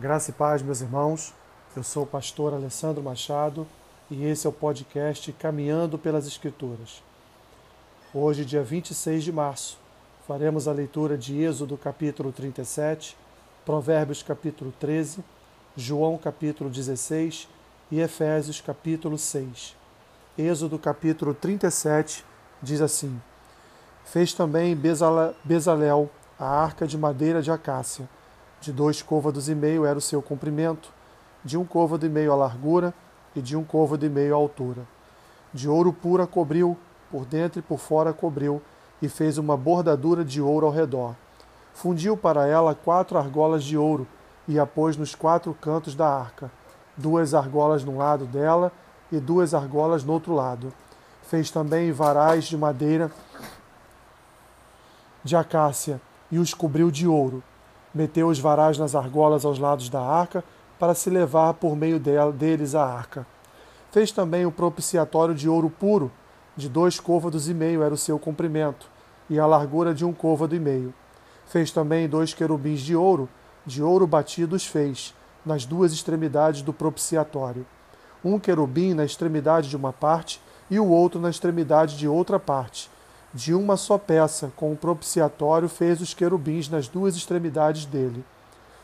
Graça e paz, meus irmãos. Eu sou o pastor Alessandro Machado e esse é o podcast Caminhando pelas Escrituras. Hoje, dia 26 de março, faremos a leitura de Êxodo capítulo 37, Provérbios capítulo 13, João capítulo 16 e Efésios capítulo 6. Êxodo capítulo 37 diz assim: Fez também Bezalel a arca de madeira de acácia. De dois côvados e meio era o seu comprimento, de um côvado e meio a largura e de um côvado e meio a altura. De ouro puro a cobriu, por dentro e por fora cobriu, e fez uma bordadura de ouro ao redor. Fundiu para ela quatro argolas de ouro e a pôs nos quatro cantos da arca, duas argolas num lado dela e duas argolas no outro lado. Fez também varais de madeira de acácia e os cobriu de ouro. Meteu os varais nas argolas aos lados da arca, para se levar por meio deles a arca. Fez também o propiciatório de ouro puro, de dois côvados e meio era o seu comprimento, e a largura de um côvado e meio. Fez também dois querubins de ouro, de ouro batido os fez, nas duas extremidades do propiciatório. Um querubim na extremidade de uma parte e o outro na extremidade de outra parte de uma só peça, com o propiciatório, fez os querubins nas duas extremidades dele.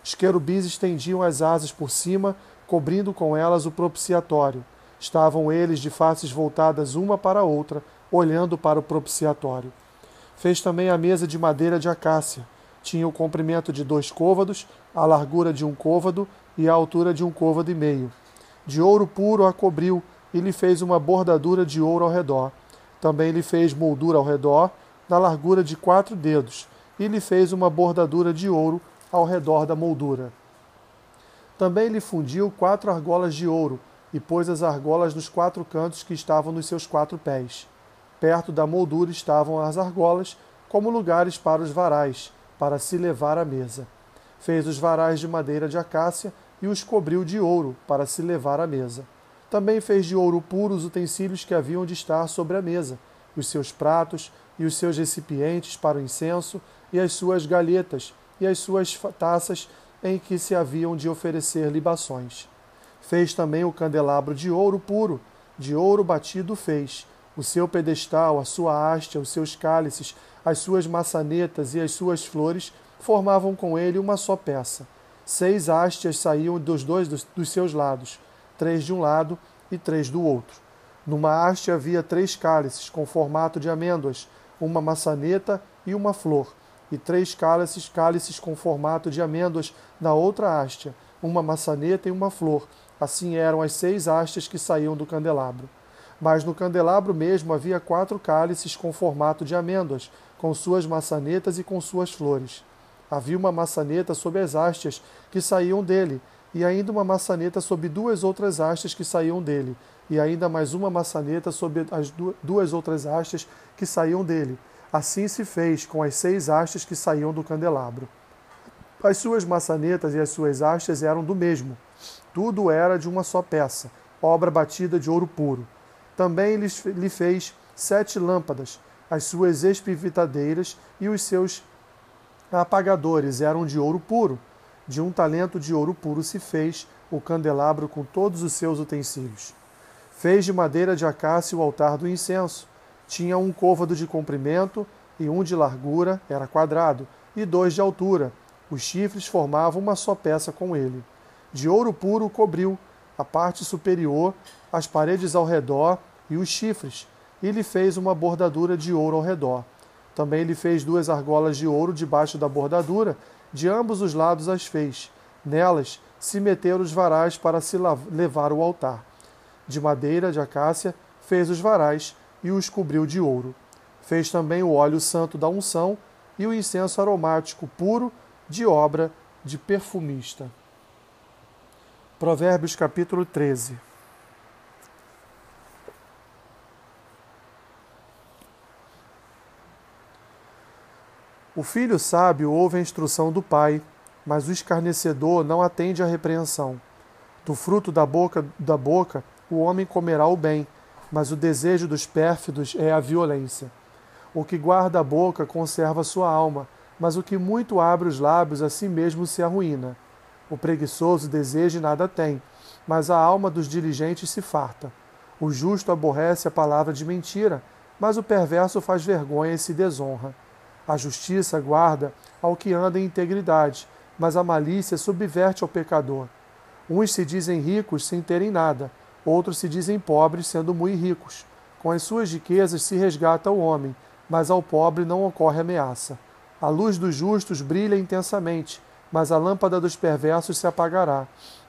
Os querubins estendiam as asas por cima, cobrindo com elas o propiciatório. Estavam eles de faces voltadas uma para a outra, olhando para o propiciatório. Fez também a mesa de madeira de acácia. Tinha o comprimento de dois côvados, a largura de um côvado e a altura de um côvado e meio. De ouro puro a cobriu e lhe fez uma bordadura de ouro ao redor. Também lhe fez moldura ao redor, na largura de quatro dedos, e lhe fez uma bordadura de ouro ao redor da moldura. Também lhe fundiu quatro argolas de ouro, e pôs as argolas nos quatro cantos que estavam nos seus quatro pés. Perto da moldura estavam as argolas, como lugares para os varais, para se levar à mesa. Fez os varais de madeira de acácia e os cobriu de ouro, para se levar à mesa. Também fez de ouro puro os utensílios que haviam de estar sobre a mesa, os seus pratos e os seus recipientes para o incenso, e as suas galhetas e as suas taças em que se haviam de oferecer libações. Fez também o candelabro de ouro puro, de ouro batido fez, o seu pedestal, a sua haste, os seus cálices, as suas maçanetas e as suas flores formavam com ele uma só peça. Seis hastes saíam dos dois dos, dos seus lados, três de um lado e três do outro. Numa haste havia três cálices com formato de amêndoas, uma maçaneta e uma flor, e três cálices, cálices com formato de amêndoas na outra haste, uma maçaneta e uma flor. Assim eram as seis hastes que saíam do candelabro. Mas no candelabro mesmo havia quatro cálices com formato de amêndoas, com suas maçanetas e com suas flores. Havia uma maçaneta sob as hastes que saíam dele, e ainda uma maçaneta sob duas outras hastes que saíam dele, e ainda mais uma maçaneta sob as duas outras hastes que saíam dele. Assim se fez com as seis hastes que saíam do candelabro. As suas maçanetas e as suas hastes eram do mesmo. Tudo era de uma só peça, obra batida de ouro puro. Também lhe fez sete lâmpadas, as suas espivitadeiras e os seus apagadores eram de ouro puro. De um talento de ouro puro se fez o candelabro com todos os seus utensílios. Fez de madeira de acácia o altar do incenso. Tinha um côvado de comprimento e um de largura, era quadrado, e dois de altura. Os chifres formavam uma só peça com ele. De ouro puro cobriu a parte superior, as paredes ao redor e os chifres, e lhe fez uma bordadura de ouro ao redor. Também lhe fez duas argolas de ouro debaixo da bordadura de ambos os lados as fez. Nelas se meteram os varais para se levar o altar. De madeira de acácia fez os varais e os cobriu de ouro. Fez também o óleo santo da unção e o incenso aromático puro de obra de perfumista. Provérbios capítulo 13. O filho sábio ouve a instrução do pai, mas o escarnecedor não atende à repreensão. Do fruto da boca da boca o homem comerá o bem, mas o desejo dos pérfidos é a violência. O que guarda a boca conserva sua alma, mas o que muito abre os lábios a si mesmo se arruína. O preguiçoso deseja e nada tem, mas a alma dos diligentes se farta. O justo aborrece a palavra de mentira, mas o perverso faz vergonha e se desonra. A justiça guarda ao que anda em integridade, mas a malícia subverte ao pecador. Uns se dizem ricos sem terem nada, outros se dizem pobres sendo muito ricos. Com as suas riquezas se resgata o homem, mas ao pobre não ocorre ameaça. A luz dos justos brilha intensamente, mas a lâmpada dos perversos se apagará.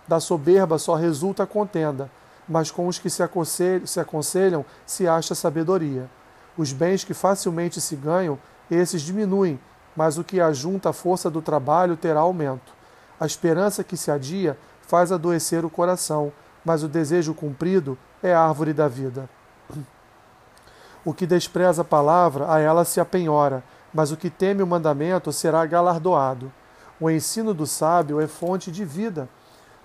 Da soberba só resulta contenda, mas com os que se aconselham se, aconselham, se acha sabedoria. Os bens que facilmente se ganham, esses diminuem, mas o que ajunta a força do trabalho terá aumento. A esperança que se adia faz adoecer o coração, mas o desejo cumprido é árvore da vida. O que despreza a palavra, a ela se apenhora, mas o que teme o mandamento será galardoado. O ensino do sábio é fonte de vida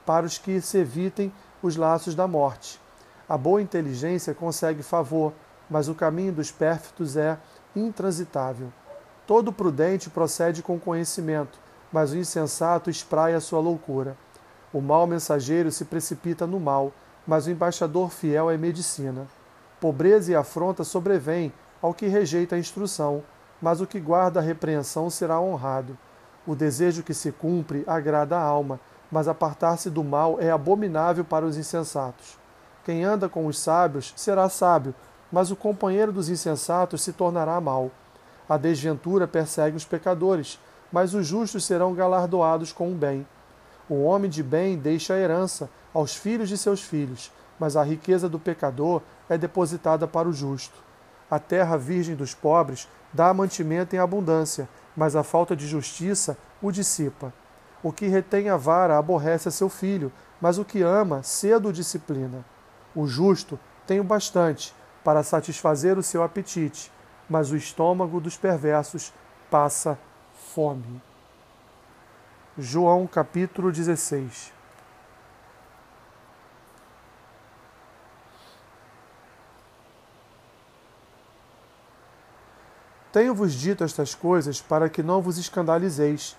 para os que se evitem os laços da morte. A boa inteligência consegue favor, mas o caminho dos pérfidos é intransitável. Todo prudente procede com conhecimento, mas o insensato espraia sua loucura. O mau mensageiro se precipita no mal, mas o embaixador fiel é medicina. Pobreza e afronta sobrevêm ao que rejeita a instrução, mas o que guarda a repreensão será honrado. O desejo que se cumpre agrada a alma, mas apartar-se do mal é abominável para os insensatos. Quem anda com os sábios será sábio, mas o companheiro dos insensatos se tornará mal. A desventura persegue os pecadores, mas os justos serão galardoados com o bem. O homem de bem deixa a herança aos filhos de seus filhos, mas a riqueza do pecador é depositada para o justo. A terra virgem dos pobres dá mantimento em abundância, mas a falta de justiça o dissipa. O que retém a vara aborrece a seu filho, mas o que ama cedo o disciplina. O justo tem o bastante para satisfazer o seu apetite, mas o estômago dos perversos passa fome. João capítulo 16 Tenho-vos dito estas coisas para que não vos escandalizeis.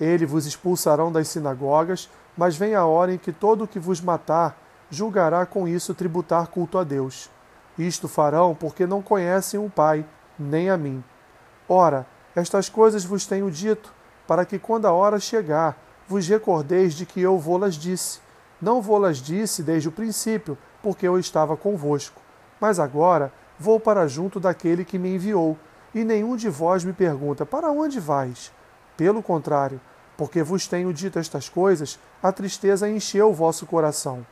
Ele vos expulsarão das sinagogas, mas vem a hora em que todo o que vos matar julgará com isso tributar culto a Deus. Isto farão porque não conhecem o Pai, nem a mim. Ora, estas coisas vos tenho dito, para que quando a hora chegar, vos recordeis de que eu vô-las disse. Não vô-las disse desde o princípio, porque eu estava convosco. Mas agora vou para junto daquele que me enviou, e nenhum de vós me pergunta: Para onde vais? Pelo contrário, porque vos tenho dito estas coisas, a tristeza encheu o vosso coração.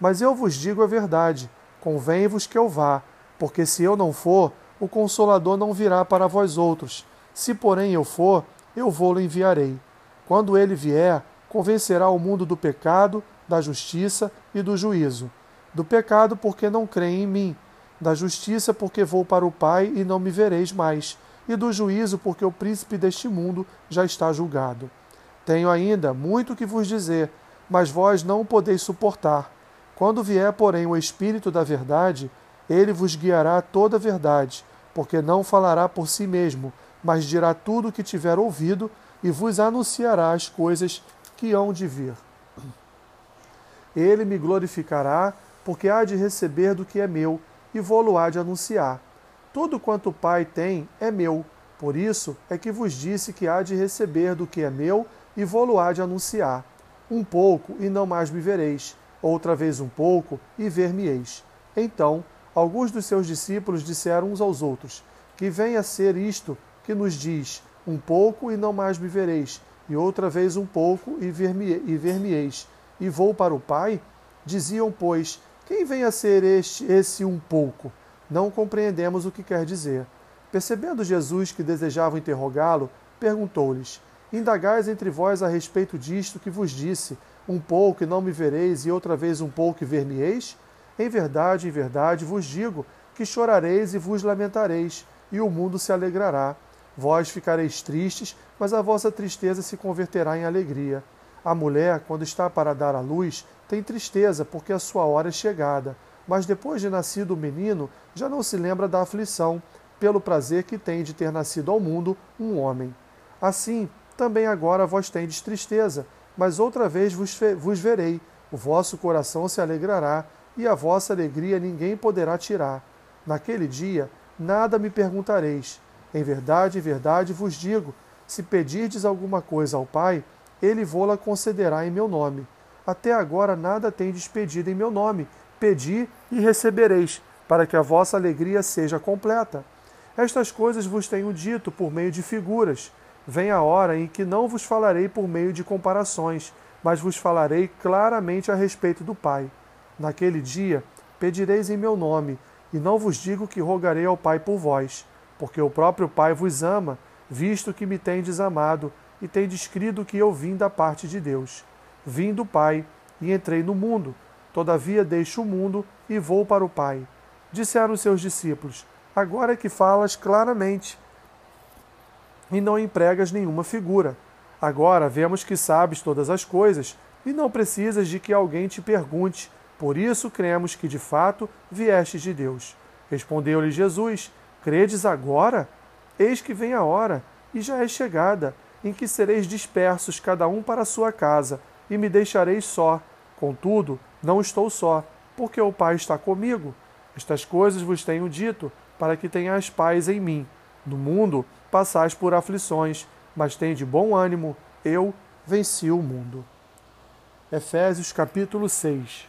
Mas eu vos digo a verdade: convém-vos que eu vá, porque se eu não for, o Consolador não virá para vós outros. Se, porém, eu for, eu vou-lo enviarei. Quando ele vier, convencerá o mundo do pecado, da justiça e do juízo. Do pecado, porque não creem em mim. Da justiça, porque vou para o Pai e não me vereis mais e do juízo, porque o príncipe deste mundo já está julgado. Tenho ainda muito que vos dizer, mas vós não o podeis suportar. Quando vier, porém, o Espírito da Verdade, ele vos guiará toda a verdade, porque não falará por si mesmo, mas dirá tudo o que tiver ouvido e vos anunciará as coisas que hão de vir. Ele me glorificará, porque há de receber do que é meu, e vou-lo há de anunciar. Tudo quanto o Pai tem é meu. Por isso é que vos disse que há de receber do que é meu e vou-lo há de anunciar. Um pouco e não mais me vereis, outra vez um pouco e ver-me-eis. Então, alguns dos seus discípulos disseram uns aos outros: Que venha a ser isto que nos diz: Um pouco e não mais me vereis, e outra vez um pouco e ver-me-eis. E vou para o Pai? Diziam, pois: Quem vem a ser este, esse um pouco? não compreendemos o que quer dizer. Percebendo Jesus que desejavam interrogá-lo, perguntou-lhes: Indagais entre vós a respeito disto que vos disse: Um pouco e não me vereis, e outra vez um pouco e ver-me-eis? Em verdade, em verdade vos digo que chorareis e vos lamentareis, e o mundo se alegrará. Vós ficareis tristes, mas a vossa tristeza se converterá em alegria. A mulher, quando está para dar à luz, tem tristeza, porque a sua hora é chegada mas depois de nascido o menino, já não se lembra da aflição, pelo prazer que tem de ter nascido ao mundo um homem. Assim, também agora vós tendes tristeza, mas outra vez vos, vos verei, o vosso coração se alegrará, e a vossa alegria ninguém poderá tirar. Naquele dia, nada me perguntareis. Em verdade, em verdade vos digo: se pedirdes alguma coisa ao Pai, ele vô-la concederá em meu nome. Até agora nada tendes pedido em meu nome. Pedi e recebereis, para que a vossa alegria seja completa. Estas coisas vos tenho dito por meio de figuras. Vem a hora em que não vos falarei por meio de comparações, mas vos falarei claramente a respeito do Pai. Naquele dia pedireis em meu nome, e não vos digo que rogarei ao Pai por vós, porque o próprio Pai vos ama, visto que me tendes amado e tendes crido que eu vim da parte de Deus. Vim do Pai e entrei no mundo, todavia deixo o mundo e vou para o Pai. Disseram seus discípulos: Agora é que falas claramente e não empregas nenhuma figura. Agora vemos que sabes todas as coisas e não precisas de que alguém te pergunte. Por isso cremos que de fato viestes de Deus. Respondeu-lhe Jesus: Credes agora? Eis que vem a hora, e já é chegada, em que sereis dispersos cada um para a sua casa, e me deixareis só. Contudo, não estou só, porque o Pai está comigo. Estas coisas vos tenho dito, para que tenhais paz em mim. No mundo passais por aflições, mas de bom ânimo, eu venci o mundo. Efésios capítulo 6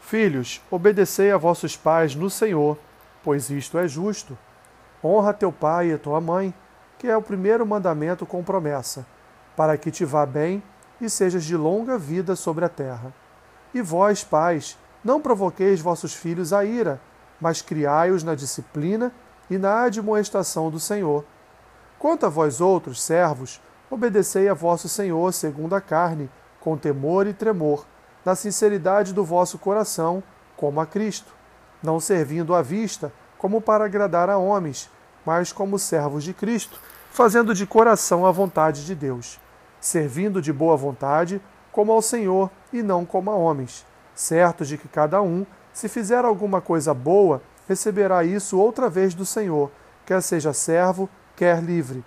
Filhos, obedecei a vossos pais no Senhor, pois isto é justo. Honra teu pai e tua mãe, que é o primeiro mandamento com promessa, para que te vá bem e sejas de longa vida sobre a terra. E vós, pais, não provoqueis vossos filhos a ira, mas criai-os na disciplina e na admoestação do Senhor. Quanto a vós outros, servos, obedecei a vosso Senhor segundo a carne, com temor e tremor, na sinceridade do vosso coração, como a Cristo, não servindo à vista, como para agradar a homens, mas como servos de Cristo, fazendo de coração a vontade de Deus servindo de boa vontade, como ao Senhor e não como a homens, certos de que cada um, se fizer alguma coisa boa, receberá isso outra vez do Senhor, quer seja servo, quer livre.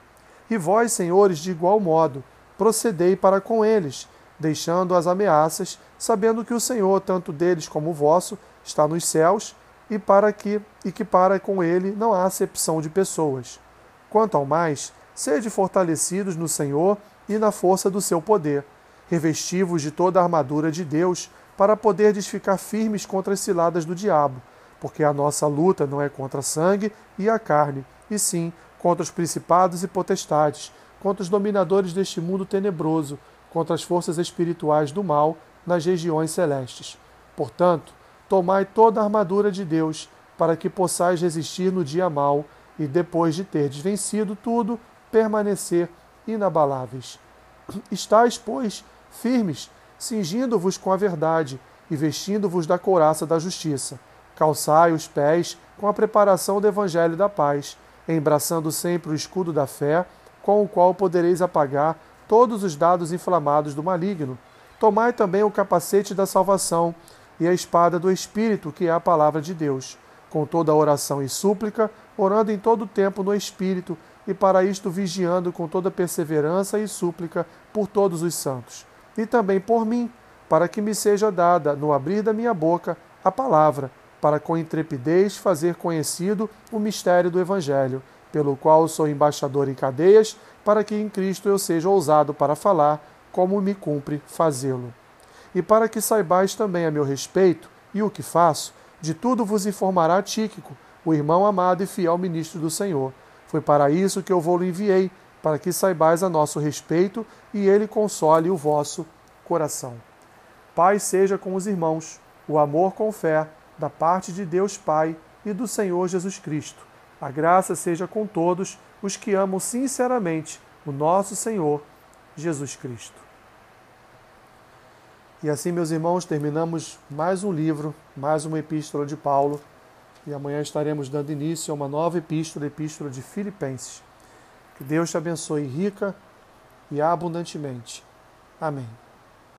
E vós, senhores, de igual modo, procedei para com eles, deixando as ameaças, sabendo que o Senhor, tanto deles como vosso, está nos céus, e para que e que para com ele não há acepção de pessoas. Quanto ao mais, sede fortalecidos no Senhor e na força do seu poder. Revestivos de toda a armadura de Deus, para poderdes ficar firmes contra as ciladas do diabo, porque a nossa luta não é contra sangue e a carne, e sim contra os principados e potestades, contra os dominadores deste mundo tenebroso, contra as forças espirituais do mal nas regiões celestes. Portanto, tomai toda a armadura de Deus, para que possais resistir no dia mau, e depois de terdes vencido tudo, permanecer inabaláveis. Estais, pois, firmes, cingindo-vos com a verdade e vestindo-vos da couraça da justiça. Calçai os pés com a preparação do evangelho da paz, embraçando sempre o escudo da fé, com o qual podereis apagar todos os dados inflamados do maligno. Tomai também o capacete da salvação e a espada do Espírito, que é a palavra de Deus, com toda oração e súplica, orando em todo o tempo no Espírito, e para isto vigiando com toda perseverança e súplica por todos os santos, e também por mim, para que me seja dada, no abrir da minha boca, a palavra, para com intrepidez fazer conhecido o mistério do Evangelho, pelo qual sou embaixador em cadeias, para que em Cristo eu seja ousado para falar, como me cumpre fazê-lo. E para que saibais também a meu respeito e o que faço, de tudo vos informará Tíquico, o irmão amado e fiel ministro do Senhor foi para isso que eu vou lhe enviei, para que saibais a nosso respeito e ele console o vosso coração. Pai seja com os irmãos, o amor com fé, da parte de Deus Pai e do Senhor Jesus Cristo. A graça seja com todos os que amam sinceramente o nosso Senhor Jesus Cristo. E assim, meus irmãos, terminamos mais um livro, mais uma epístola de Paulo e amanhã estaremos dando início a uma nova epístola, a epístola de Filipenses. Que Deus te abençoe rica e abundantemente. Amém.